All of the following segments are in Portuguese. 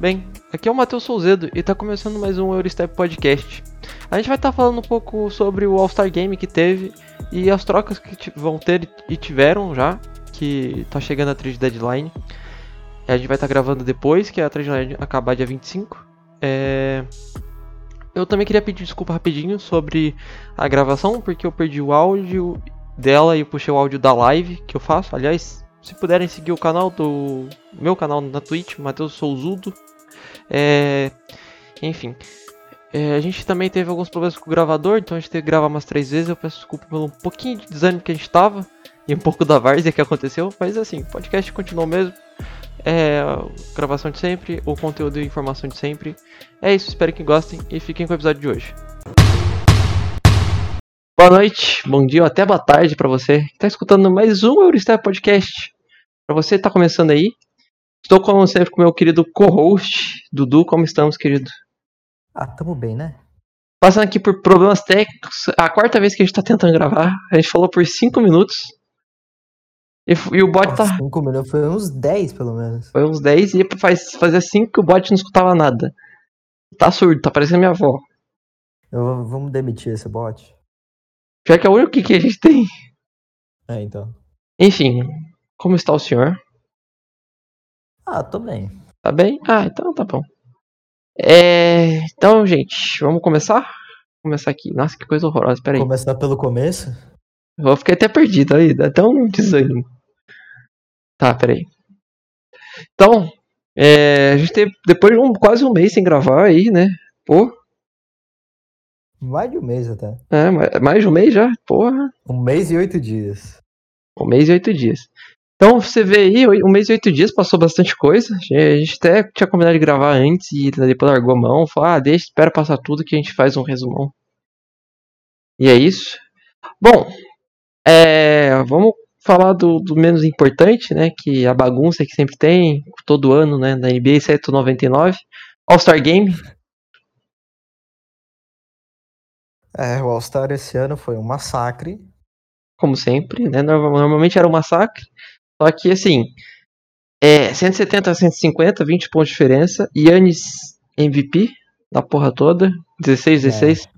Bem? Aqui é o Matheus Souzedo e tá começando mais um Eurostep Podcast. A gente vai estar tá falando um pouco sobre o All-Star Game que teve e as trocas que vão ter e tiveram já, que tá chegando a trade deadline. A gente vai estar tá gravando depois, que a trade deadline acabar dia 25. É... Eu também queria pedir desculpa rapidinho sobre a gravação, porque eu perdi o áudio dela e puxei o áudio da live que eu faço. Aliás, se puderem seguir o canal do meu canal na Twitch, Matheus Souzudo. É, enfim, é, a gente também teve alguns problemas com o gravador, então a gente teve que gravar umas três vezes. Eu peço desculpa pelo um pouquinho de desânimo que a gente tava e um pouco da várzea que aconteceu, mas assim, o podcast continuou mesmo. É, gravação de sempre, o conteúdo e informação de sempre. É isso, espero que gostem e fiquem com o episódio de hoje. Boa noite, bom dia ou até boa tarde para você que está escutando mais um Eurostep Podcast. Para você que tá começando aí, estou como sempre com meu querido co-host, Dudu. Como estamos, querido? Ah, tamo bem, né? Passando aqui por problemas técnicos, a quarta vez que a gente tá tentando gravar, a gente falou por 5 minutos. E, e, o bot tá. 5 minutos, foi uns 10 pelo menos. Foi uns 10 e faz, fazia 5 que o bot não escutava nada. Tá surdo, tá parecendo minha avó. Eu, vamos demitir esse bot. Já que é o único que a gente tem. É, então. Enfim, como está o senhor? Ah, tô bem. Tá bem? Ah, então tá bom. É... Então, gente, vamos começar? Vou começar aqui. Nossa, que coisa horrorosa, peraí. Começar pelo começo? Vou ficar até perdido aí, dá até um desânimo. Tá, peraí. Então, é... a gente teve depois de um, quase um mês sem gravar aí, né? Pô, mais de um mês até. É, mais de um mês já? Porra. Um mês e oito dias. Um mês e oito dias. Então você vê aí, um mês e oito dias passou bastante coisa. A gente até tinha combinado de gravar antes e depois largou a mão. Falou, ah, deixa, espera passar tudo que a gente faz um resumão. E é isso. Bom, é, vamos falar do, do, menos importante, né? Que a bagunça que sempre tem, todo ano, né? Na NBA 799. All-Star Game, É, o All-Star esse ano foi um massacre. Como sempre, né? Normalmente era um massacre. Só que, assim, é 170 a 150, 20 pontos de diferença. Yannis MVP da porra toda. 16, 16. É.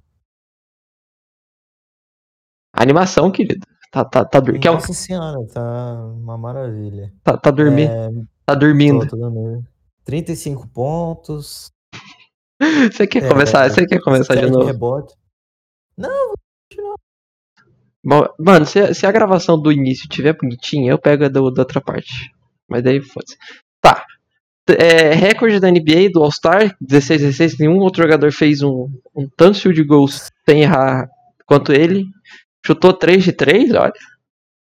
Animação, querido. Tá, tá, tá dormindo. Nossa é um... senhora, tá uma maravilha. Tá, tá dormindo. É... Tá dormindo. Tô, tô dormindo. 35 pontos. Você quer é, começar? Você quer começar de novo? Rebote. Não, vou continuar. Mano, se, se, a gravação do início tiver bonitinha, eu pego a do, da outra parte. Mas daí foda-se. Tá. É, recorde da NBA do All-Star, 16-16, nenhum outro jogador fez um, um tanto field goals sem errar quanto ele. Chutou 3 de 3, olha.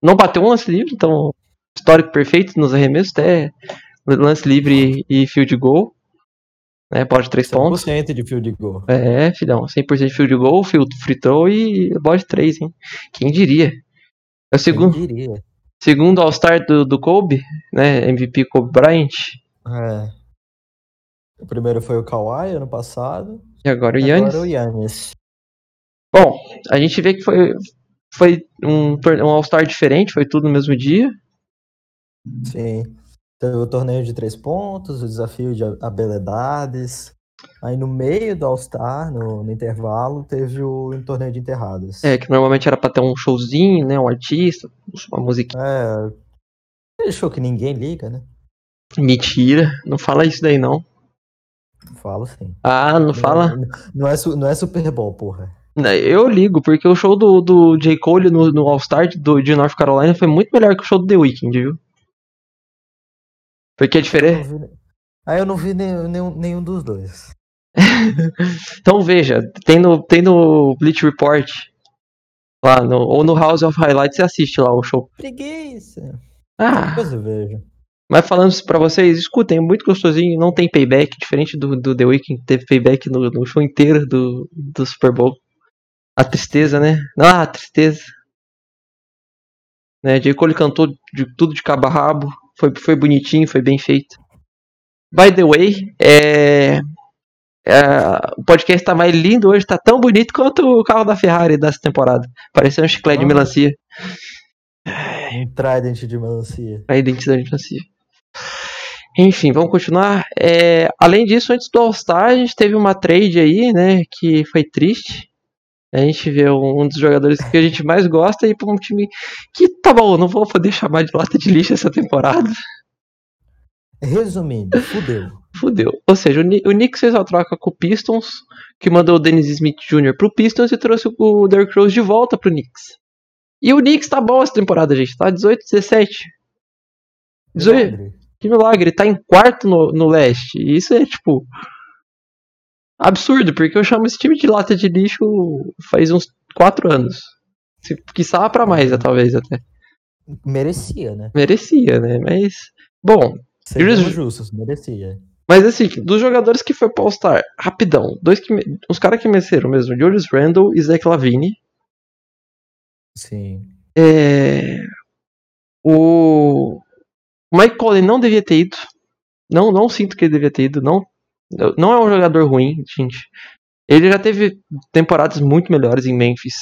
Não bateu um lance livre, então histórico perfeito nos arremessos, até lance livre e field goal né? Pode 3 pontos. 100% de field goal. É, filhão, 100% de field goal, field free throw e bola 3, hein? Quem diria? É o segundo. Quem diria? Segundo All-Star do, do Kobe, né? MVP Kobe Bryant. É. O primeiro foi o Kawhi ano passado. E agora o Yannis. Agora o Yannis. Bom, a gente vê que foi, foi um, um All-Star diferente, foi tudo no mesmo dia. Sim. Teve o torneio de três pontos, o desafio de habilidades. Aí no meio do All-Star, no, no, intervalo, teve o torneio de enterradas. É, que normalmente era pra ter um showzinho, né? Um artista, uma musiquinha. É. Aquele show que ninguém liga, né? Mentira, não fala isso daí não. Falo sim. Ah, não, não fala? Não é, não é Super Bowl, porra. Eu ligo, porque o show do, do J. Cole no, no All-Star de North Carolina foi muito melhor que o show do The Weeknd, viu? Porque é diferente. Aí eu não vi nenhum, nenhum, nenhum dos dois. então veja, tem no, tem no Bleach Report. Lá no, ou no House of Highlights você assiste lá o show. Preguiça. Ah. Depois eu vejo. Mas falando isso pra vocês, escutem, é muito gostosinho, não tem payback, diferente do, do The Weeknd, teve payback no, no show inteiro do, do Super Bowl. A tristeza, né? Ah, a tristeza. Né, J. Cole cantou de tudo de cabo a rabo. Foi, foi bonitinho, foi bem feito. By the way, é, é, o podcast tá mais lindo hoje, tá tão bonito quanto o carro da Ferrari dessa temporada. Parecendo um chiclete de melancia. Um trident de melancia. Trident de melancia. Enfim, vamos continuar. É, além disso, antes do All-Star, a gente teve uma trade aí, né? Que foi triste. A gente vê um, dos jogadores que a gente mais gosta e para um time que, tá bom, não vou poder chamar de lata de lixo essa temporada. Resumindo, fudeu. Fudeu. Ou seja, o, Ni- o Knicks fez a troca com o Pistons, que mandou o Dennis Smith Jr. pro Pistons e trouxe o Derrick Rose de volta pro Knicks. E o Knicks tá bom essa temporada, gente. Tá 18, 17. 18, Milagre. que milagre, tá em quarto no, no leste. E isso é, tipo, absurdo, porque eu chamo esse time de lata de lixo faz uns 4 anos. Se, quiçá pra mais, talvez até. Merecia, né? Merecia, né? Mas, bom, Sejamos Juros- justos, merecia. Mas assim, dos jogadores que foi pro All-Star, rapidão, dois que me- os caras que mereceram mesmo, Julius Randle e Zach Lavine. Sim. É... O o Mike Conley não devia ter ido. Não, não sinto que ele devia ter ido. Não, não é um jogador ruim, gente. Ele já teve temporadas muito melhores em Memphis.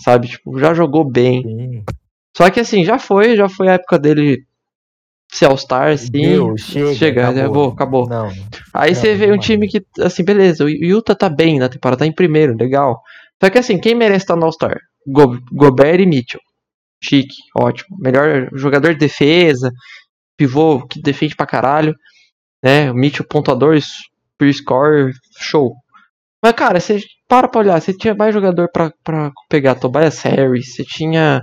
Sabe? Tipo, já jogou bem. Sim. Só que assim, já foi, já foi a época dele ser All-Star, sim. Deu, chega, chega, acabou. acabou. Não. Aí Não, você vê um time que, assim, beleza, o Utah tá bem na temporada, tá em primeiro, legal. Só que assim, quem merece estar no All-Star? Go Gobert e Mitchell. Chique, ótimo. Melhor jogador de defesa, pivô que defende pra caralho. Né? O Mitchell pontuador, per score, show. Mas, cara, você para pra olhar, você tinha mais jogador pra, pra pegar Tobias Harris, você tinha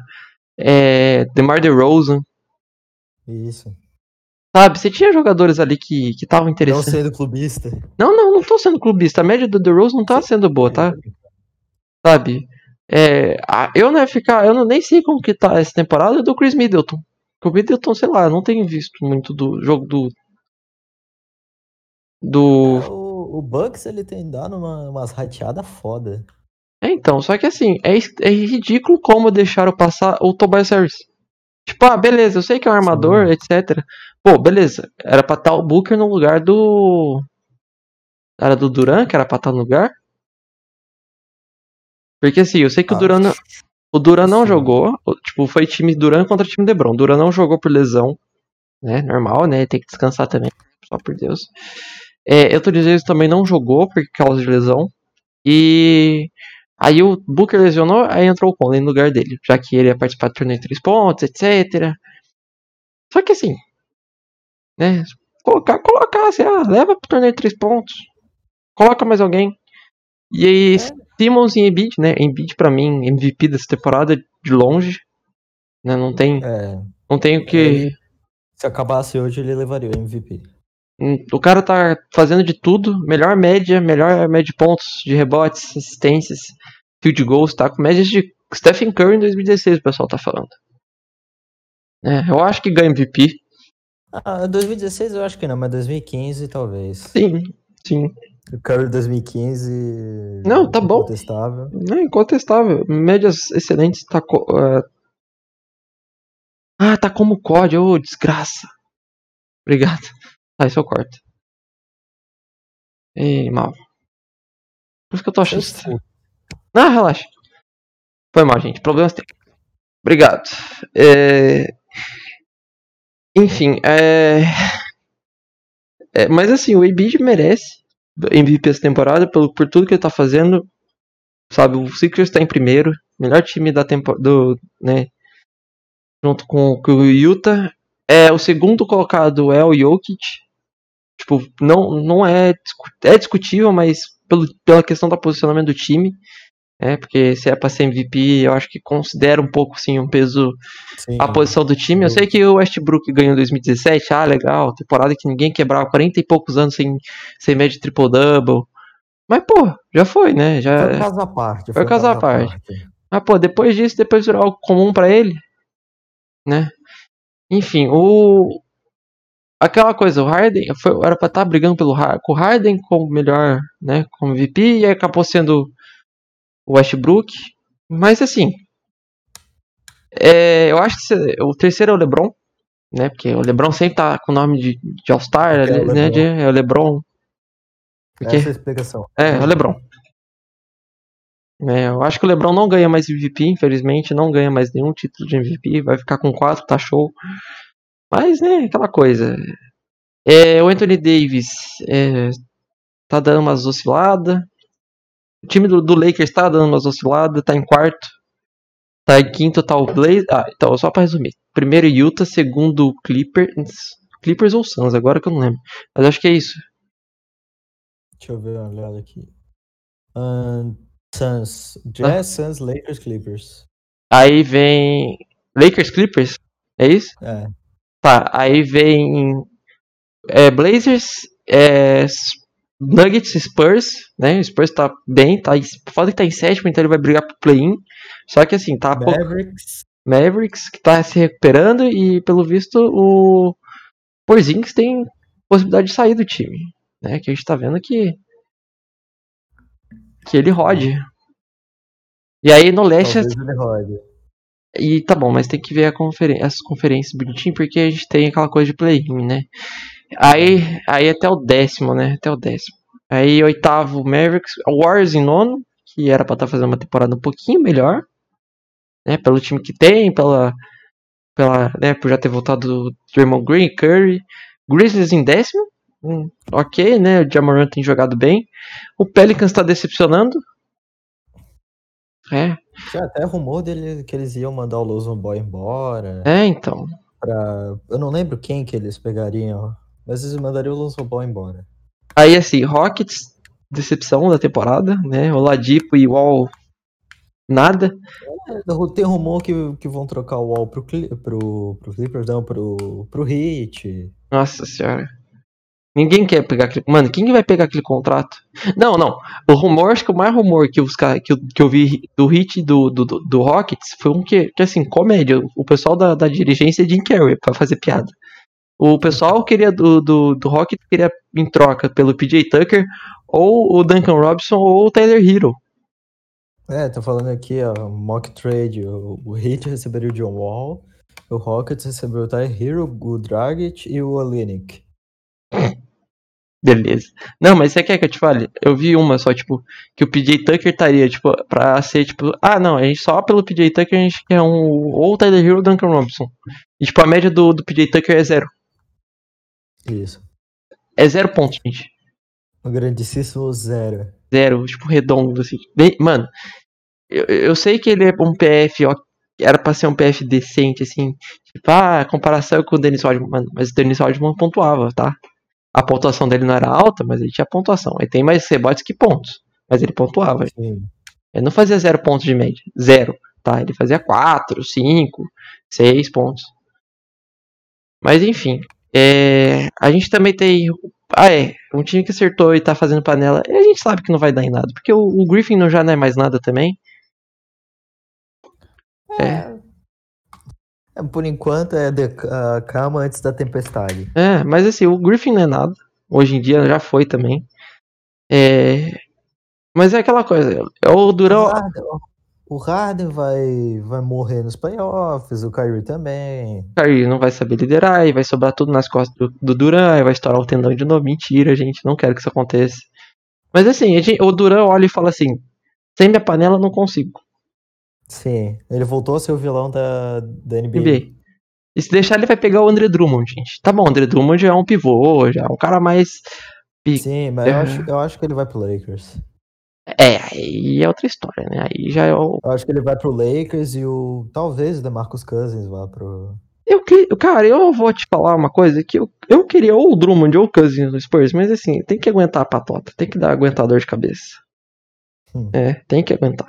é, DeMar DeRozan, Isso. sabe? Você tinha jogadores ali que estavam Não interessantes. sendo clubista. Não, não, não tô sendo clubista. A média do DeRozan não tá sendo boa, tá? Sabe? É, eu não ia ficar, eu não, nem sei como que tá essa temporada do Chris Middleton. O Middleton, sei lá, eu não tenho visto muito do jogo do. Do. É, O, o Bucks ele tem dado uma, umas rateadas foda. É, então, só que assim, é, é ridículo como deixaram passar o Tobias Harris. Tipo, ah, beleza, eu sei que é um armador, Sim. etc. Pô, beleza, era pra estar o Booker no lugar do. Era do Duran, que era pra estar no lugar? Porque assim, eu sei que o Ah, Duran não, o Duran não jogou, o- tipo, foi time Duran contra time LeBron. O Duran não jogou por lesão, né? Normal, né? Tem que descansar também, só por Deus. É, eu tô dizendo também não jogou por causa de lesão. E aí o Booker lesionou, aí entrou o Conley no lugar dele, já que ele ia participar do torneio de três pontos, etc. Só que assim, né? Colocar, colocar, assim, ah, leva pro torneio de três pontos. Coloca mais alguém. E aí, É. Simmons e Embiid, né? Embiid pra mim, MVP dessa temporada de longe. Né? Não tem, É, não tem o que. Ele- se acabasse hoje, ele levaria o MVP. Hum, O cara tá fazendo de tudo, melhor média, melhor média de pontos, de rebotes, assistências, field goals, tá com médias de Stephen Curry em 2016, o pessoal tá falando. É, eu acho que ganha MVP. Ah, 2016 eu acho que não, mas 2015 talvez. Sim, sim. O Curry 2015. Não, tá bom. Incontestável. Não, incontestável. Médias excelentes, tá. co- é, Ah, tá como COD, ô desgraça. Obrigado. Tá, isso eu corto. Ei, mal. Por isso que eu tô achando. Sei Ah, relaxa. Foi mal, gente. Problemas tem. Obrigado. É... Enfim, é... é, Mas assim, o Embiid merece MVP essa temporada pelo, por tudo que ele tá fazendo. Sabe, o Sixers tá em primeiro. Melhor time da temporada. Do, né, junto com, com o Utah. É, o segundo colocado é o Jokic. Tipo, não, não é, é discutível, mas pelo, pela questão do posicionamento do time. É, porque se é pra ser MVP, eu acho que considera um pouco sim um peso Sim. a posição do time. Eu sei que o Westbrook ganhou em 2017, ah, legal, temporada que ninguém quebrava 40 e poucos anos sem, sem média triple-double. Mas, pô, já foi, né? Foi Já... um caso à parte. Foi caso à parte. Ah, pô, depois disso, depois virou algo comum pra ele, né? Enfim, o. Aquela coisa, o Harden foi, era pra estar brigando pelo com o Harden como melhor, né? Como MVP, e acabou sendo o Westbrook. Mas assim. é, eu acho que o terceiro é o LeBron, né? Porque o LeBron sempre tá com o nome de, de All-Star, é o né? LeBron. de- é o LeBron. Porque, Essa é a explicação. é, é o LeBron. É, eu acho que o LeBron não ganha mais MVP, infelizmente, não ganha mais nenhum título de MVP, vai ficar com quatro, tá show. Mas, né, aquela coisa. É, o Anthony Davis é, tá dando umas osciladas. O time do, do Lakers tá dando umas osciladas, tá em quarto. Tá em quinto, tá o Blaze. Ah, então, só pra resumir. Primeiro Utah, segundo Clippers. Clippers ou Suns, agora que eu não lembro. Mas acho que é isso. Deixa eu ver uma olhada aqui. Ahn, Suns. Jazz, Suns, Lakers, Clippers. Aí vem. Lakers Clippers? É isso? É. Tá, aí vem. É, Blazers, é, Nuggets, Spurs, né? O Spurs tá bem, tá, foda que tá em sétimo, então ele vai brigar pro play-in. Só que assim, tá pouco. Mavericks. Mavericks, que tá se recuperando e pelo visto o Porzingis tem possibilidade de sair do time, né? Que a gente tá vendo que que ele rode. E aí no leste Talvez ele rode. E tá bom, mas tem que ver conferen as conferências bonitinho porque a gente tem aquela coisa de play-in, né? Aí aí até o décimo, né? Até o décimo. Aí oitavo Mavericks, Warriors em nono, que era pra estar fazendo uma temporada um pouquinho melhor, né? Pelo time que tem, pela pela, né, por já ter voltado o Draymond Green, Curry, Grizzlies em décimo, hum, ok, né, o Jamoran tem jogado bem, o Pelicans tá decepcionando, é, Tinha até rumor dele que eles iam mandar o Lozon Boy embora. é, então, Pra... Eu não lembro quem que eles pegariam, mas eles mandariam o Lozon Boy embora. aí assim, Rockets, decepção da temporada, né, o Ladipo e o Wall, nada, É, Tem rumor que, que vão trocar o Wall pro, pro, pro Clippers, não, pro, pro Heat. nossa senhora, ninguém quer pegar aquele, mano, quem que vai pegar aquele contrato? Não, não, o rumor, acho que o mais rumor que, os, que, eu, que eu vi do Hit do, do, do, Rockets foi um que, que assim, comédia. O pessoal da, da dirigência é Jim Carrey pra fazer piada. O pessoal queria do, do, do Rockets queria em troca pelo PJ Tucker, ou o Duncan Robinson, ou o Tyler Hero. É, tô falando aqui, ó, mock trade. O, o Heat receberia o John Wall, o Rockets recebeu o Ty Hero, o Dragic e o Olenek. Beleza. Não, mas você quer que eu te fale? Eu vi uma só, tipo, que o PJ Tucker estaria, tipo, pra ser, tipo, ah, não, a gente só pelo PJ Tucker a gente quer um, ou o Tyler Hero ou Duncan Robinson. E, tipo, a média do, do PJ Tucker é zero. Isso. É zero pontos, gente. O grandíssimo zero. Zero, tipo, redondo, assim. Bem, mano, eu, eu sei que ele é um PF, ó, era pra ser um PF decente, assim. Tipo, ah, comparação com o Dennis Rodman, mano, mas o Dennis Rodman pontuava, tá? A pontuação dele não era alta, mas ele tinha pontuação. Ele tem mais rebotes que pontos, mas ele pontuava. Sim. Ele não fazia zero pontos de média, zero, tá? Ele fazia quatro, cinco, seis pontos. Mas enfim, é, a gente também tem. Ah, é. Um time que acertou e tá fazendo panela. E a gente sabe que não vai dar em nada. Porque o, o Griffin não já não é mais nada também. É. É, Por enquanto é de, a calma antes da tempestade. É, mas assim, o Griffin não é nada. Hoje em dia já foi também. É. Mas é aquela coisa. É o O Durão. O Harden vai, vai morrer nos playoffs, o Kyrie também. Kyrie não vai saber liderar e vai sobrar tudo nas costas do, do Duran, e vai estourar o tendão de novo. Mentira, gente, não quero que isso aconteça. Mas assim, gente- o Duran olha e fala assim: sem minha panela eu não consigo. Sim, ele voltou a ser o vilão da, da NBA. NBA. E se deixar, ele vai pegar o André Drummond, gente. Tá bom, o André Drummond já é um pivô, já é um cara mais. Sim, mas eu É. acho, eu acho que ele vai pro Lakers. É, aí é outra história, né? Aí já é o. Eu acho que ele vai pro Lakers e o. Talvez o DeMarcus Cousins vá pro. Eu, que- cara, eu vou te falar uma coisa que eu, eu queria ou o Drummond ou o Cousins no Spurs, mas assim, tem que aguentar a patota, tem que dar aguentar dor de cabeça. Hum. É, tem que aguentar.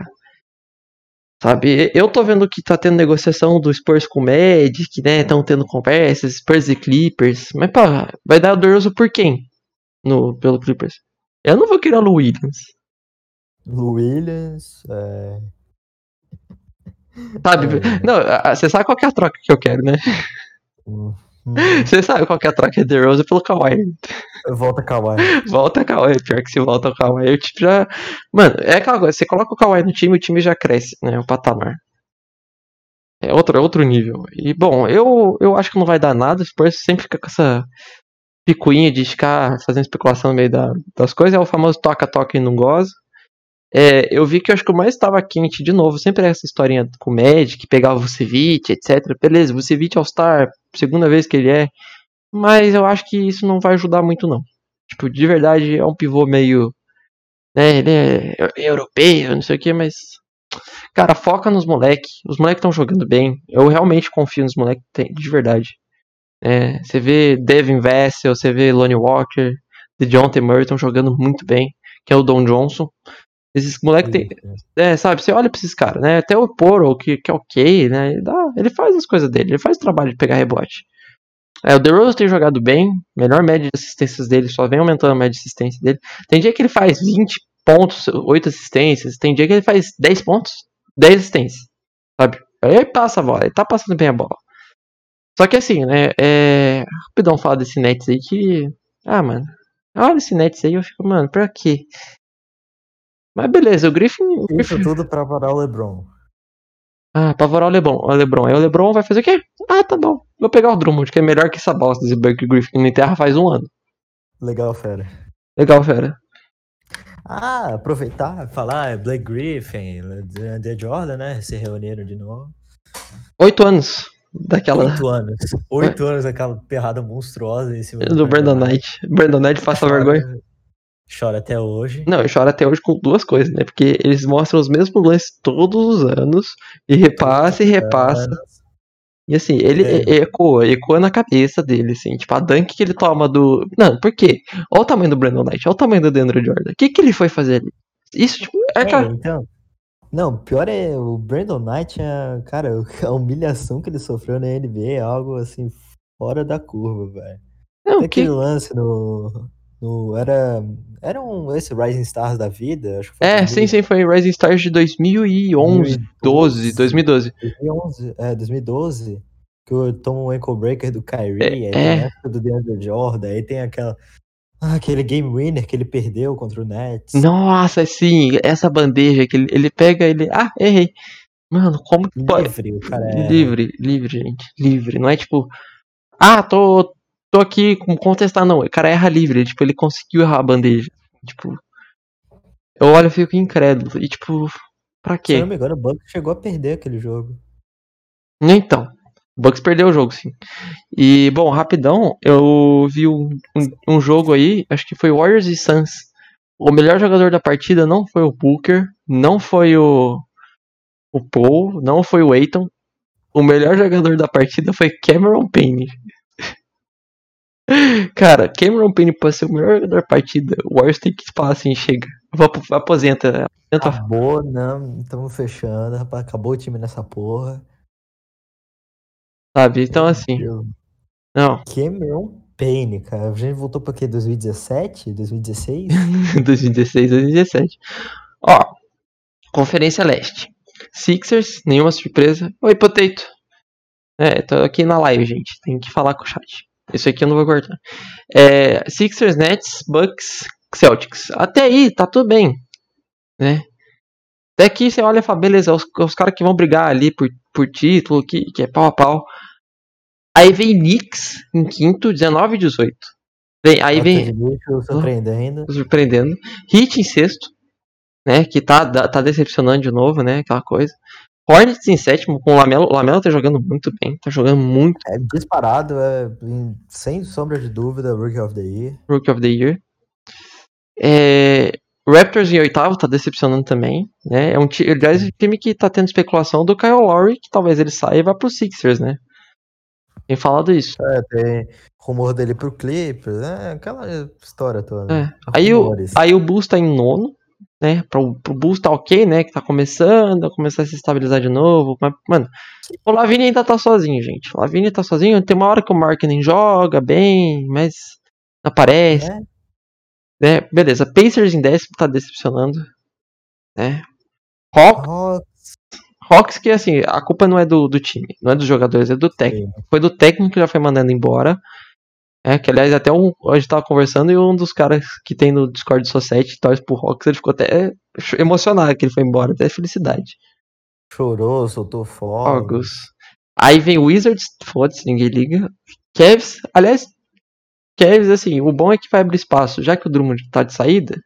Sabe, eu tô vendo que tá tendo negociação do Spurs com o Magic, né? Estão tendo conversas, Spurs e Clippers. Mas, pá, vai dar doroso por quem? No, pelo Clippers. Eu não vou querer o Williams. Lou Williams. É... Sabe? É. Não, você sabe qual que é a troca que eu quero, né? hum, Você sabe qual que é a troca de Rose pelo Kawhi. volta Kawhi. Volta Kawhi, pior que se volta o Kawhi, o time já. Mano, é aquela coisa, você coloca o Kawhi no time, o time já cresce, né? O patamar. É outro, é outro nível. E bom, eu, eu acho que não vai dar nada, o Spurs sempre fica com essa picuinha de ficar fazendo especulação no meio da- das coisas, é o famoso toca-toca e não goza. É, eu vi que eu acho que o mais estava quente de novo, sempre essa historinha com o Magic, que pegava o Vucevic, etc. Beleza, Vucevic All-Star, segunda vez que ele é. Mas eu acho que isso não vai ajudar muito, não. Tipo, de verdade, é um pivô meio. Né, ele é europeu, não sei o que, mas. Cara, foca nos moleques. Os moleques estão jogando bem. Eu realmente confio nos moleques, de verdade. É, você vê Devin Vessel, você vê Lonnie Walker, de John T. Murray estão jogando muito bem, que é o Don Johnson. Esses moleques tem. É, sabe, você olha pra esses caras, né? Até o Poro, que, que é ok, né? Ele, dá, ele faz as coisas dele, ele faz o trabalho de pegar rebote. É, o DeRozan tem jogado bem, melhor média de assistências dele, só vem aumentando a média de assistência dele. Tem dia que ele faz 20 pontos, 8 assistências, tem dia que ele faz 10 pontos, 10 assistências, sabe? Aí ele passa a bola, ele tá passando bem a bola. Só que assim, né, é... Rapidão falar desse Nets aí que... Ah, mano, olha esse Nets aí, eu fico, mano, pra quê? Mas beleza, o Griffin... Isso Griffin... tudo pra parar o LeBron. Ah, apavorar o Lebron. O Lebron. Aí o Lebron vai fazer o quê? Ah, tá bom. Vou pegar o Drummond, que é melhor que essa bosta desse Buck Griffin na Terra faz um ano. Legal, fera. Legal, fera. Ah, aproveitar, falar é Blake Griffin, The Jordan, né? Se reuniram de novo. Oito anos daquela. Oito anos. Oito é. anos daquela perrada monstruosa em cima do, do Brandon Knight. Brandon Knight passa vergonha. Chora até hoje. Não, eu choro até hoje com duas coisas, né? Porque eles mostram os mesmos lances todos os anos e repassa e repassa. E assim, ele é. ecoa, ecoa na cabeça dele, assim, tipo, a dunk que ele toma do. Não, por quê? Olha o tamanho do Brandon Knight, olha o tamanho do Deandre Jordan. O que, que ele foi fazer ali? Isso, tipo, é, é cara. Então. Não, pior é o Brandon Knight, é, cara, a humilhação que ele sofreu na NBA é algo assim, fora da curva, velho. Não, que... aquele lance no, no, era. Era um esse Rising Stars da vida? Acho que foi é, 2000... sim, sim, foi Rising Stars de 2011, 2012, 2012. 2011, é, 2012. Que eu tomo um ankle breaker do Kyrie, é, aí tem a época do DeAndre Jordan, aí tem aquela. Ah, aquele game winner que ele perdeu contra o Nets. Nossa, sim, essa bandeja que ele, ele pega, ele. Ah, errei. Mano, como que pode. Livre, o cara é... Livre, livre, gente. Livre. Não é tipo. Ah, tô, aqui com contestar, não. O cara erra livre, tipo, ele conseguiu errar a bandeja. Tipo. Eu olho e fico incrédulo. E tipo, pra quê? Se não me engano, o Bucks chegou a perder aquele jogo. Então. O Bucks perdeu o jogo, sim. E, bom, rapidão, eu vi um, um, um jogo aí, acho que foi Warriors e Suns. O melhor jogador da partida não foi o Booker, não foi o, o Paul, não foi o Aiton. O melhor jogador da partida foi Cameron Payne. Cara, Cameron Payne pode ser o melhor jogador da partida. O Warriors tem que falar assim, chega. Vou, aposenta. aposenta. Acabou, não. Estamos fechando, rapaz. Acabou o time nessa porra. Sabe? Então assim. Não. Cameron Payne, cara. A gente voltou pra quê? 2017? 2016? 2016, 2017. Ó, Conferência Leste. Sixers, nenhuma surpresa. Oi, Potato. É, tô aqui na live, gente. Tem que falar com o chat. Isso aqui eu não vou cortar. É, Sixers, Nets, Bucks, Celtics. Até aí, tá tudo bem. Né? Até aqui você olha e fala, beleza, os, os caras que vão brigar ali por, por título, que, que é pau a pau. Aí vem Knicks em quinto, 19 e 18. Vem, aí vem. Surpreendendo. Surpreendendo. Hit em sexto, né? Que tá, tá decepcionando de novo, né? Aquela coisa. Hornets em sétimo, com o Lamelo. O Lamelo tá jogando muito bem, tá jogando muito. É disparado, é, sem sombra de dúvida, Rookie of the Year. Rookie of the Year. É, Raptors em oitavo tá decepcionando também, né? É um, aliás, um time que tá tendo especulação do Kyle Lowry, que talvez ele saia e vá pro Sixers, né? Tem falado isso. É, tem rumor dele pro Clippers, né? Aquela história toda. É. Aí, o, aí o Bulls tá em nono, né? Pro, pro Bulls tá ok, né? Que tá começando a começar a se estabilizar de novo. Mas, mano, o Lavini ainda tá sozinho, gente. O Lavini tá sozinho. Tem uma hora que o Marketing joga bem, mas aparece. É. Né? Beleza, Pacers em décimo tá decepcionando. Né? Hawks. Hawks. Hawks que assim, a culpa não é do, do time, não é dos jogadores, é do técnico. Sim. Foi do técnico que já foi mandando embora. É, que aliás, até um, a gente tava conversando e um dos caras que tem no Discord Society torce pro Hawks, ele ficou até emocionado que ele foi embora, até felicidade. Chorou, soltou fogos. Aí vem Wizards, foda-se, ninguém liga. Cavs, aliás, Cavs, assim, o bom é que vai abrir espaço, já que o Drummond tá de saída,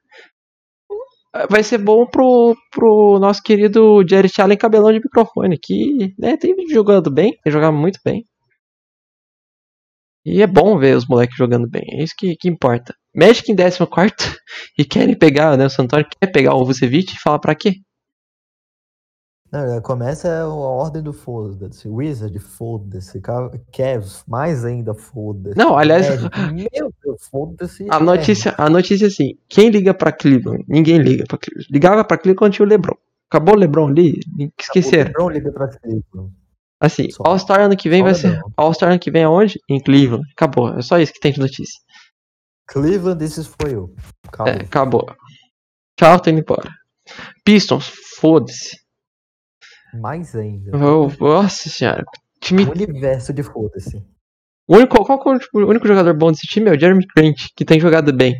vai ser bom pro, pro nosso querido Jared Allen cabelão de microfone, que né, tem jogando bem, tem jogado muito bem. E é bom ver os moleques jogando bem, é isso que, que importa. Magic em 14 e querem pegar, né? O Santoro quer pegar o Vucevic e fala pra quê? Não, começa a ordem do foda-se. Wizard, foda-se. Cavs, mais ainda foda-se. Não, aliás. meu Deus, foda-se. A notícia, a notícia é assim: quem liga pra Cleveland? Ninguém liga pra Cleveland. Ligava pra Cleveland quando tinha o LeBron. Acabou o LeBron ali? Esqueceram. O LeBron liga pra Cleveland. Assim, All-Star ano que vem vai ser. All-Star ano que vem aonde? Em Cleveland. Acabou. É só isso que tem de notícia. Cleveland, this is for you. Acabou. É, acabou. Tchau, tô indo embora. Pistons, foda-se. Mais ainda. Oh, nossa senhora. Time... Um universo de foda-se. O único, qual, qual, o único jogador bom desse time é o Jeremy Grant, que tem jogado bem.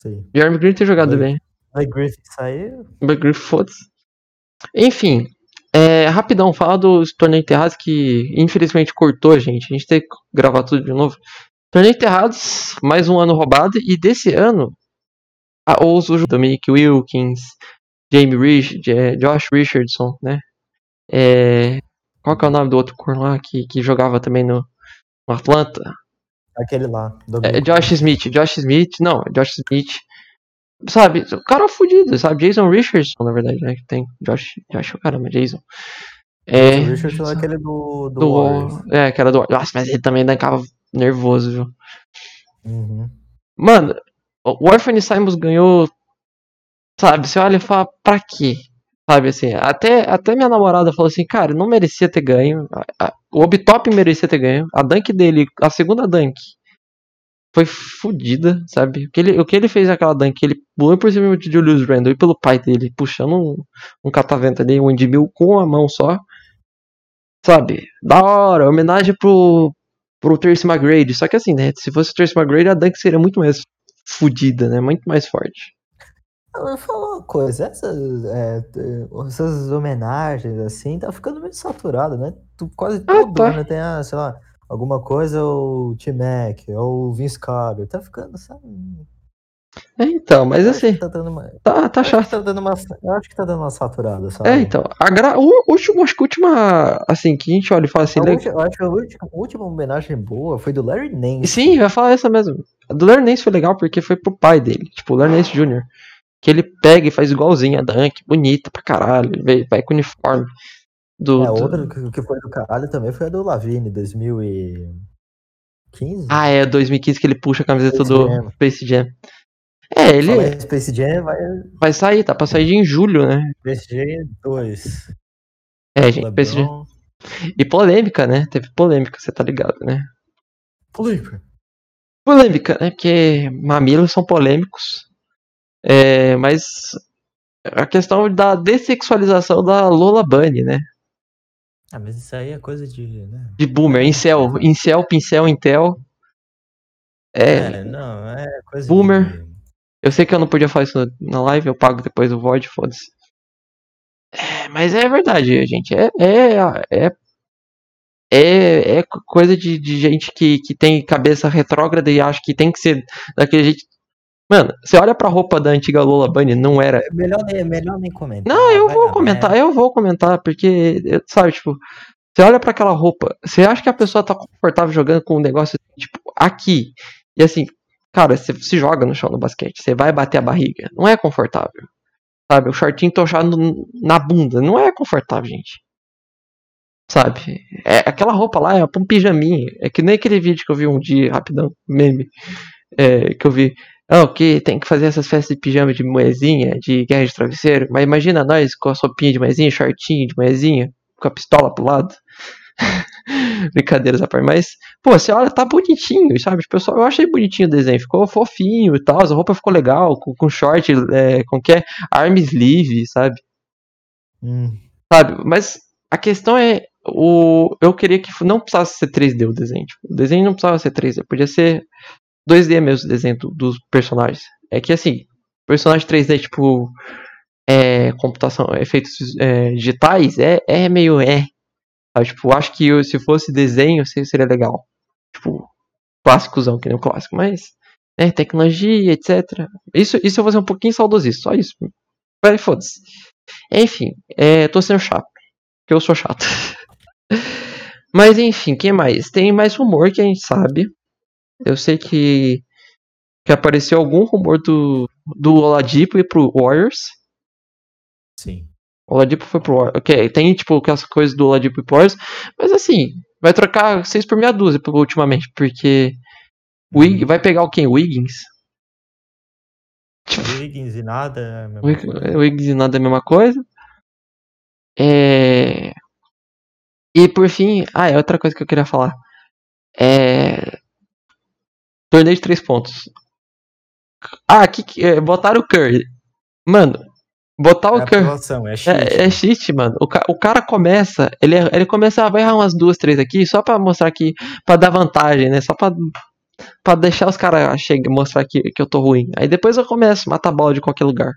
Sim. Jeremy Grant tem jogado bem. Vai Griffith saiu. Vai Griffith, foda-se. Enfim, é, rapidão, falar dos torneios enterrados que infelizmente cortou a gente. A gente tem que gravar tudo de novo. Torneio enterrados, mais um ano roubado. E desse ano, a, os, os Dominic Wilkins, Jamie Rich, Josh Richardson, né? É, qual que é o nome do outro corno lá que, que jogava também no, no Atlanta? Aquele lá. É, Josh Smith, Josh Smith, não, Josh Smith. Sabe, o cara é fudido, sabe? Jason Richardson, na verdade, né? Que tem Josh, Josh, caramba, Jason. É, Jason Richardson é aquele do, do, do É, que era do Nossa, mas ele também ficava nervoso, viu? Uhum. Mano, o Orphan Simons ganhou Sabe, você olha e fala, pra quê? Sabe assim, até, até minha namorada falou assim, cara, não merecia ter ganho. O Obitop merecia ter ganho. A dunk dele, a segunda dunk, foi fodida, sabe? O que, ele, o que ele fez naquela dunk, ele pulou por cima de Julius Randle e pelo pai dele, puxando um, um catavento ali, um windmill com a mão só. Sabe? Da hora, homenagem pro, pro Tracy McGrady. Só que assim, né? Se fosse o Tracy McGrady, a dunk seria muito mais fodida, né? Muito mais forte. Eu falo uma coisa, essas, é, essas homenagens assim, tá ficando meio saturado, né? Tu, quase ah, todo tá. ano tem, ah, sei lá, alguma coisa, o T-Mac, ou o Vince Carter, tá ficando, sabe? É, então, mas assim. Tá, dando uma, tá, tá chato. Tá dando uma, eu acho que tá dando uma saturada, sabe? É, então. A gra... o último, acho que a última. Assim, que a gente olha e fala assim. Eu, acho, eu acho que a última, a última homenagem boa foi do Larry Nance. Sim, ia falar essa mesmo. A do Larry Nance foi legal porque foi pro pai dele, tipo, o Larry Nance Jr que ele pega e faz igualzinho a Dunk, bonita pra caralho, vai, vai com uniforme. Do, é, outra que foi do caralho também foi a do Lavigne, 2015? Ah, é, 2015 que ele puxa a camiseta Space do Jam. Space Jam. É, ele. Space Jam vai. Vai sair, tá pra sair em julho, né? Space Jam 2. É, gente, Space Jam. E polêmica, né? Teve polêmica, você tá ligado, né? Polêmica. Polêmica, né? Porque mamilos são polêmicos. É, mas a questão da dessexualização da Lola Bunny, né? Ah, mas isso aí é coisa de. Né? De boomer, incel, incel, pincel, intel. É, é não, é coisa boomer. De... Eu sei que eu não podia falar isso na live, eu pago depois o VOD, foda-se. É, mas é verdade, gente. É, é, é, é, é coisa de, de gente que, que tem cabeça retrógrada e acha que tem que ser daquele jeito Mano, você olha pra roupa da antiga Lola Bunny, não era. É melhor nem, melhor nem comentar. Não, eu vou comentar, eu vou comentar, porque, sabe, tipo, você olha para aquela roupa, você acha que a pessoa tá confortável jogando com um negócio, tipo, aqui. E assim, cara, você se joga no chão no basquete, você vai bater a barriga. Não é confortável. Sabe, o shortinho tochado na bunda. Não é confortável, gente. Sabe? É, aquela roupa lá é um pijaminha. É que nem aquele vídeo que eu vi um dia, rapidão, meme. É, que eu vi. Oh, que tem que fazer essas festas de pijama de moezinha, de guerra de travesseiro. Mas imagina nós com a sopinha de moezinha, shortinho de moezinha, com a pistola pro lado. Brincadeiras à parte. Mas, pô, você olha, tá bonitinho, sabe? Pessoal, eu achei bonitinho o desenho. Ficou fofinho e tal. A roupa ficou legal, com, com short, é, com que é arm sleeve, sabe? Hum. Sabe? Mas a questão é. O, eu queria que não precisasse ser 3D o desenho. Tipo, o desenho não precisava ser 3D, podia ser 2D mesmo o desenho dos personagens. É que assim, personagem 3D, tipo, é, computação, efeitos é, digitais, é, é meio é. Sabe? Tipo, acho que eu, se fosse desenho seria legal. Tipo, clássicozão, que nem o clássico, mas. É, tecnologia, etc. Isso, isso eu vou ser um pouquinho saudosista, só isso. Mas foda-se. Enfim, é, tô sendo chato. Porque eu sou chato. Mas enfim, quem mais? Tem mais rumor que a gente sabe. Eu sei que, que apareceu algum rumor do, do Oladipo ir pro Warriors. Sim. O Oladipo foi pro Warriors. Ok, tem tipo aquelas coisas do Oladipo e pro Warriors. Mas assim, vai trocar 6 por meia dúzia ultimamente. Porque Wig, vai pegar o quem? Wiggins? Wiggins e nada é a mesma Wig- coisa. Wiggins e nada é a mesma coisa. É... E por fim, ah, é outra coisa que eu queria falar. É... Torneio de três pontos. Ah, que, que é, botaram o Curry. Mano, botar o É Curry. apelação, é cheat. É, é cheat, mano. O, ca- o cara começa, ele, ele começa, ah, vai errar umas duas, três aqui, só pra mostrar que, pra dar vantagem, né? Só pra, pra deixar os caras mostrar que, que eu tô ruim. Aí depois eu começo, mata a bola de qualquer lugar.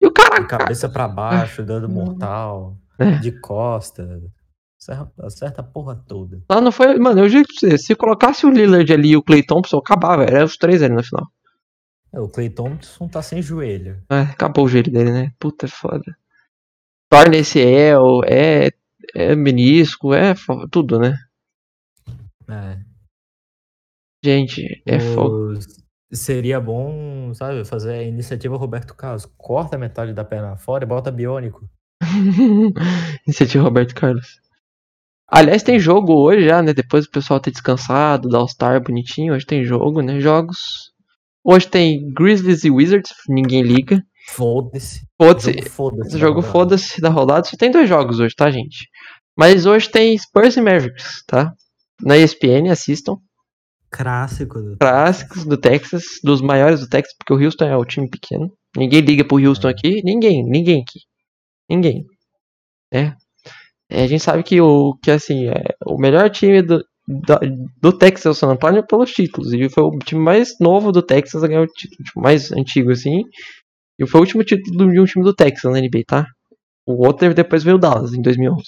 E o cara, De cabeça pra baixo, dando mortal, É. de costa. Acerta, a porra toda. lá não foi, mano, eu juro pra você, se colocasse o Lillard ali e o Clay Thompson, acabava, era os três ali na final. É, o Clay Thompson tá sem joelho. É, acabou o joelho dele, né? Puta foda. Torna esse El, é, é menisco, é fo- tudo, né? É. Gente, é. Os- Seria bom, sabe, fazer a iniciativa Roberto Carlos. Corta metade da perna fora e bota biônico. Iniciativa Roberto Carlos. Aliás, tem jogo hoje já, né? Depois do pessoal ter descansado, da All-Star bonitinho. Hoje tem jogo, né? Jogos. Hoje tem Grizzlies e Wizards, ninguém liga. Foda-se. Foda-se. Jogo foda-se. Esse jogo foda-se da rodada. Só tem dois jogos hoje, tá, gente? Mas hoje tem Spurs e Mavericks, tá? Na ESPN, assistam. Clássico do Clássicos do Texas, dos maiores do Texas, porque o Houston é o time pequeno. Ninguém liga pro Houston É. aqui. Ninguém, ninguém aqui. Ninguém. É. É, a gente sabe que o que assim, é, o melhor time do, da- do Texas é o San Antonio pelos títulos. E foi o time mais novo do Texas a ganhar o título, tipo, mais antigo assim. E foi o último título do- de um time do Texas na NBA, tá? O outro depois veio o Dallas em 2011.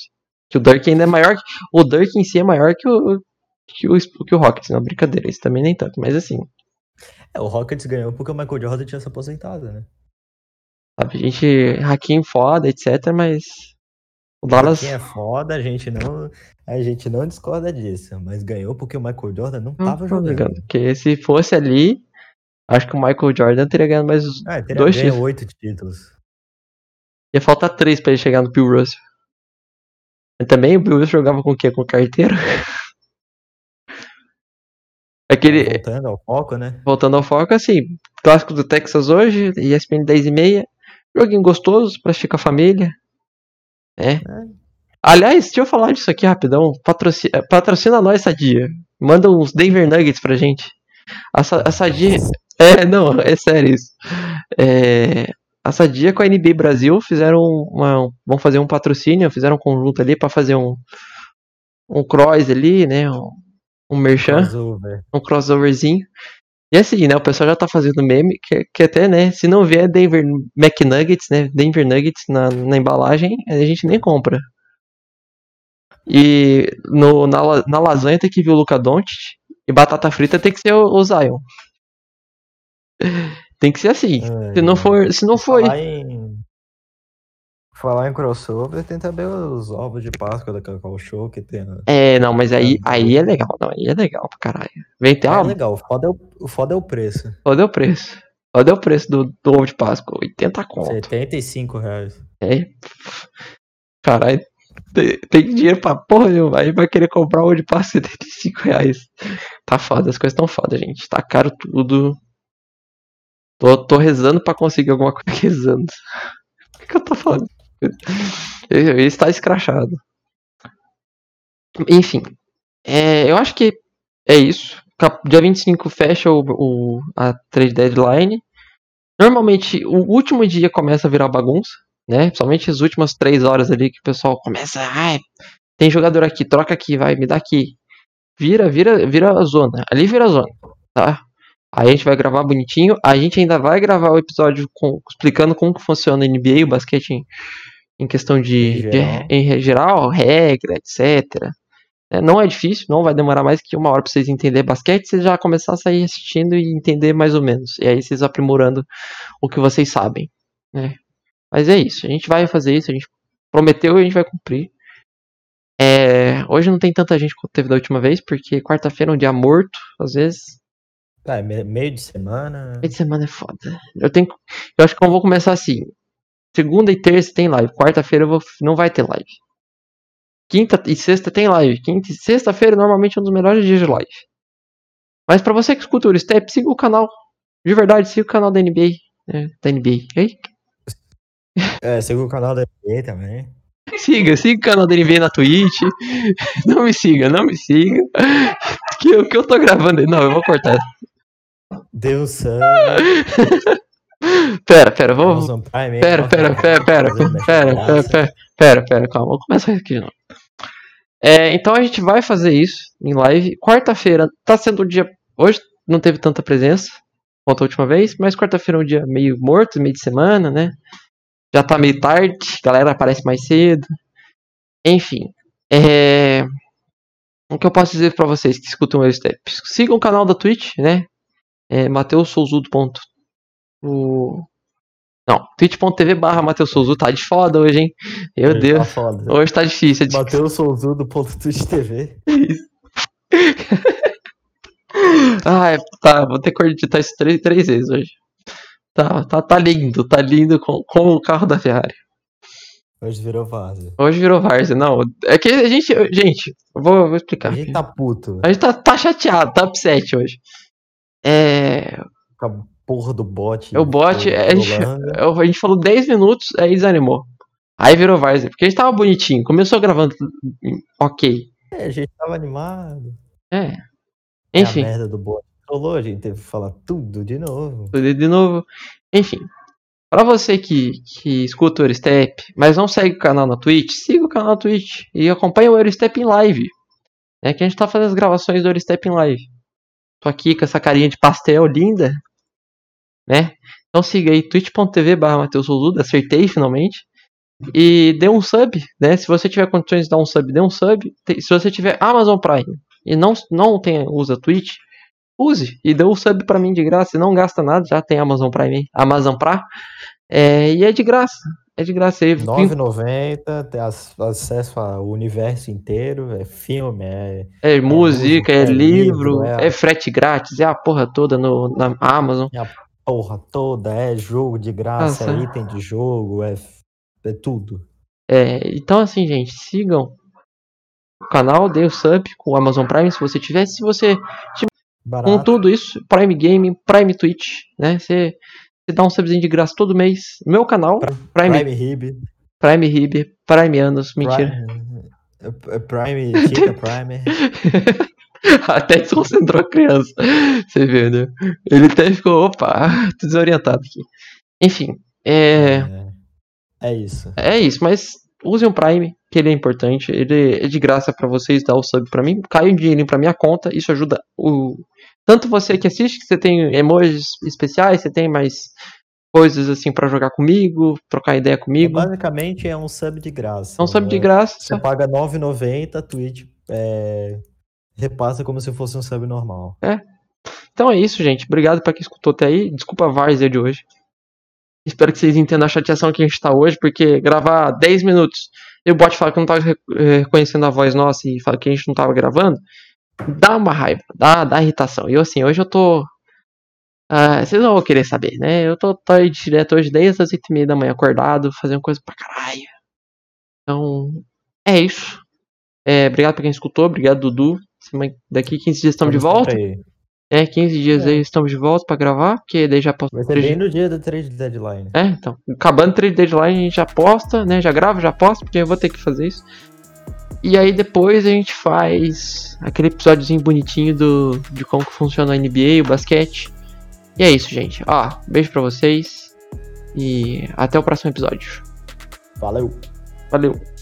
Que o Dirk ainda é maior. que- O Dirk em si é maior que o que o, que o Rockets, não brincadeira, isso também nem tanto, mas assim, É, o Rockets ganhou porque o Michael Jordan tinha se aposentado, né? sabe, a gente Hakim foda, etc, mas o Dallas Quem é foda, a gente não, a gente não discorda disso. Mas ganhou porque o Michael Jordan não não tava tô jogando. ligando, porque se fosse ali, acho que o Michael Jordan teria ganhado mais uns Ah, teria dois títulos. oito títulos. Ia faltar três pra ele chegar no Bill Russell. E também o Bill Russell jogava com o quê? Com carteira? Aquele, Voltando ao foco, né? voltando ao foco, assim, clássico do Texas hoje, ESPN 10 e meia, joguinho gostoso pra assistir com a família. É. Aliás, deixa eu falar disso aqui rapidão. Patrocina, patrocina nós, Sadia. Manda uns Denver Nuggets pra gente. A, a Sadia. É, não, é sério isso. É, a Sadia com a NBA Brasil fizeram uma. Vão fazer um patrocínio, fizeram um conjunto ali pra fazer um. Um cross ali, né? Um, um merchan Crossover. um crossoverzinho. E assim, né, o pessoal já tá fazendo meme, que, que até, né, se não vier Denver McNuggets, né, Denver Nuggets na, na embalagem, a gente nem compra. E no, na, na lasanha tem que vir o Luca Doncic, e batata frita tem que ser o, o Zion. Tem que ser assim. Ai, Se não for, se não for, em... Falar em crossover, tem também os ovos de Páscoa da Cacau Show, que tem... a- é, não, mas aí, aí é legal, não, aí é legal pra caralho. Vem ter É uma, legal, o foda é o, o foda é o preço. Olha o preço. Olha o preço do, do ovo de Páscoa, 80 conto. 75 reais. É. Caralho. Tem, tem dinheiro pra porra nenhuma. Aí vai querer comprar um de passe 75 reais. Tá foda, as coisas tão foda, gente. Tá caro tudo. Tô, tô rezando pra conseguir alguma coisa rezando. O que, que eu tô falando? Ele está escrachado. Enfim. é, eu acho que é isso. Dia 25 fecha o, o, a trade deadline. Normalmente, o último dia começa a virar bagunça né? Principalmente as últimas três horas ali que o pessoal começa, ai, tem jogador aqui, troca aqui, vai, me dá aqui. Vira, vira, vira a zona. Ali vira a zona, tá? Aí a gente vai gravar bonitinho. A gente ainda vai gravar o episódio com- explicando como que funciona a NBA, o basquete em, questão de, Em de- geral. em geral, regra, etc. É, não é difícil, não vai demorar mais que uma hora pra vocês entenderem basquete, vocês já começar a sair assistindo e entender mais ou menos. E aí vocês aprimorando o que vocês sabem, né? Mas é isso, a gente vai fazer isso, a gente prometeu e a gente vai cumprir. É, hoje não tem tanta gente quanto teve da última vez, porque quarta-feira é um dia morto, às vezes. Ah, meio de semana. Meio de semana é foda. Eu tenho. Eu acho que eu vou começar assim. Segunda e terça tem live. Quarta-feira não vai ter live. Quinta e sexta tem live. Quinta e sexta-feira normalmente é um dos melhores dias de live. Mas para você que escuta o Step, siga o canal. De verdade, siga o canal da NBA. É, da NBA. Ei? É, siga o canal da NBA também. Siga, siga o canal da NBA na Twitch. Não me siga, não me siga. Que eu, que eu tô gravando. Não, eu vou cortar. Deus sub. Pera, pera, vamos. Pera, pera, pera, pera, pera, pera, pera, pera, pera, calma, vamos começar aqui de novo. É, então a gente vai fazer isso em live. Quarta-feira tá sendo um dia. Hoje não teve tanta presença quanto a última vez, mas quarta-feira é um dia meio morto, meio de semana, né? Já tá meio tarde, a galera aparece mais cedo. Enfim. É... O que eu posso dizer para vocês que escutam o Steps? Sigam o canal da Twitch, né? É Souzudo. O... Não, twitch.tv barra Matheus Souzudo tá de foda hoje, hein? Meu Ele tá Deus. Tá foda. Hoje tá difícil. É Matheus Souzudo.twitch.tv Ai, tá, vou ter que editar isso três, três vezes hoje. Tá, tá, tá lindo, tá lindo com, com o carro da Ferrari. Hoje virou várzea. Hoje virou várzea, não. É que a gente. Gente, eu vou, vou explicar. A gente tá puto. A gente tá, tá chateado, tá upset hoje. É. Com a porra do bot. É o bot, é, a, gente, a gente falou 10 minutos, aí desanimou. Aí virou várzea. Porque a gente tava bonitinho, começou gravando ok. É, a gente tava animado. É. Enfim. É a merda do bot rolou, a gente teve que falar tudo de novo. Tudo de novo. Enfim. Para você que, que escuta o Eurostep, mas não segue o canal na Twitch, siga o canal na Twitch e acompanhe o Eurostep em live. É que a gente tá fazendo as gravações do Eurostep em live. Tô aqui com essa carinha de pastel linda, né? Então siga aí twitch.tv barra acertei finalmente. E dê um sub, né? Se você tiver condições de dar um sub, dê um sub. Se você tiver Amazon Prime e não, não tem, usa Twitch, use e dê um sub para mim de graça. Não gasta nada, já tem Amazon Prime, Amazon Pra. É, e é de graça. É de graça aí. 9,90, tem acesso ao universo inteiro, é filme, é. É, é música, é, é livro, livro é... é... frete grátis, é a porra toda no, na Amazon. É a porra toda, é jogo de graça, Nossa. é item de jogo, é, é tudo. É, então assim, gente, sigam o canal, dê o sub com o Amazon Prime se você tiver. Se você Barato. Com tudo isso, Prime Game, Prime Twitch, né? Você dá um subzinho de graça todo mês. Meu canal, Prime, Prime Rib. Prime Rib, Prime Anos, mentira. Prime, Prime Chica Prime. até desconcentrou a criança. Você vê, né? Ele até ficou, opa, desorientado aqui. Enfim, é... é. É isso. É isso, mas use um Prime, que ele é importante. Ele é de graça para vocês dar o sub para mim. Cai um dinheirinho pra minha conta. Isso ajuda o, tanto você que assiste, que você tem emojis especiais, você tem mais coisas assim para jogar comigo, trocar ideia comigo. Basicamente é um sub de graça. É um sub né? de graça. Você paga 9,90, Twitch é, repassa como se fosse um sub normal. É. Então é isso, gente. Obrigado para quem escutou até aí. Desculpa a várzea de hoje. Espero que vocês entendam a chateação que a gente tá hoje, porque gravar 10 minutos e o bot fala que não tava reconhecendo a voz nossa e fala que a gente não tava gravando, dá uma raiva, dá, dá irritação. E assim, hoje eu tô. Uh, vocês não vão querer saber, né? Eu tô, tô direto hoje desde as 8 e meia da manhã acordado, fazendo coisa pra caralho. Então, é isso. É, obrigado pra quem escutou, obrigado, Dudu. Daqui 15 dias estamos de volta. É, 15 dias é. aí estamos de volta pra gravar, porque daí já posta. Vai ser bem no dia do trade deadline. É, então. Acabando o trade deadline, a gente já posta, né? Já grava, já posta, porque eu vou ter que fazer isso. E aí depois a gente faz aquele episódiozinho bonitinho do, de como que funciona a NBA, o basquete. E é isso, gente. Ó, beijo pra vocês. E até o próximo episódio. Valeu. Valeu.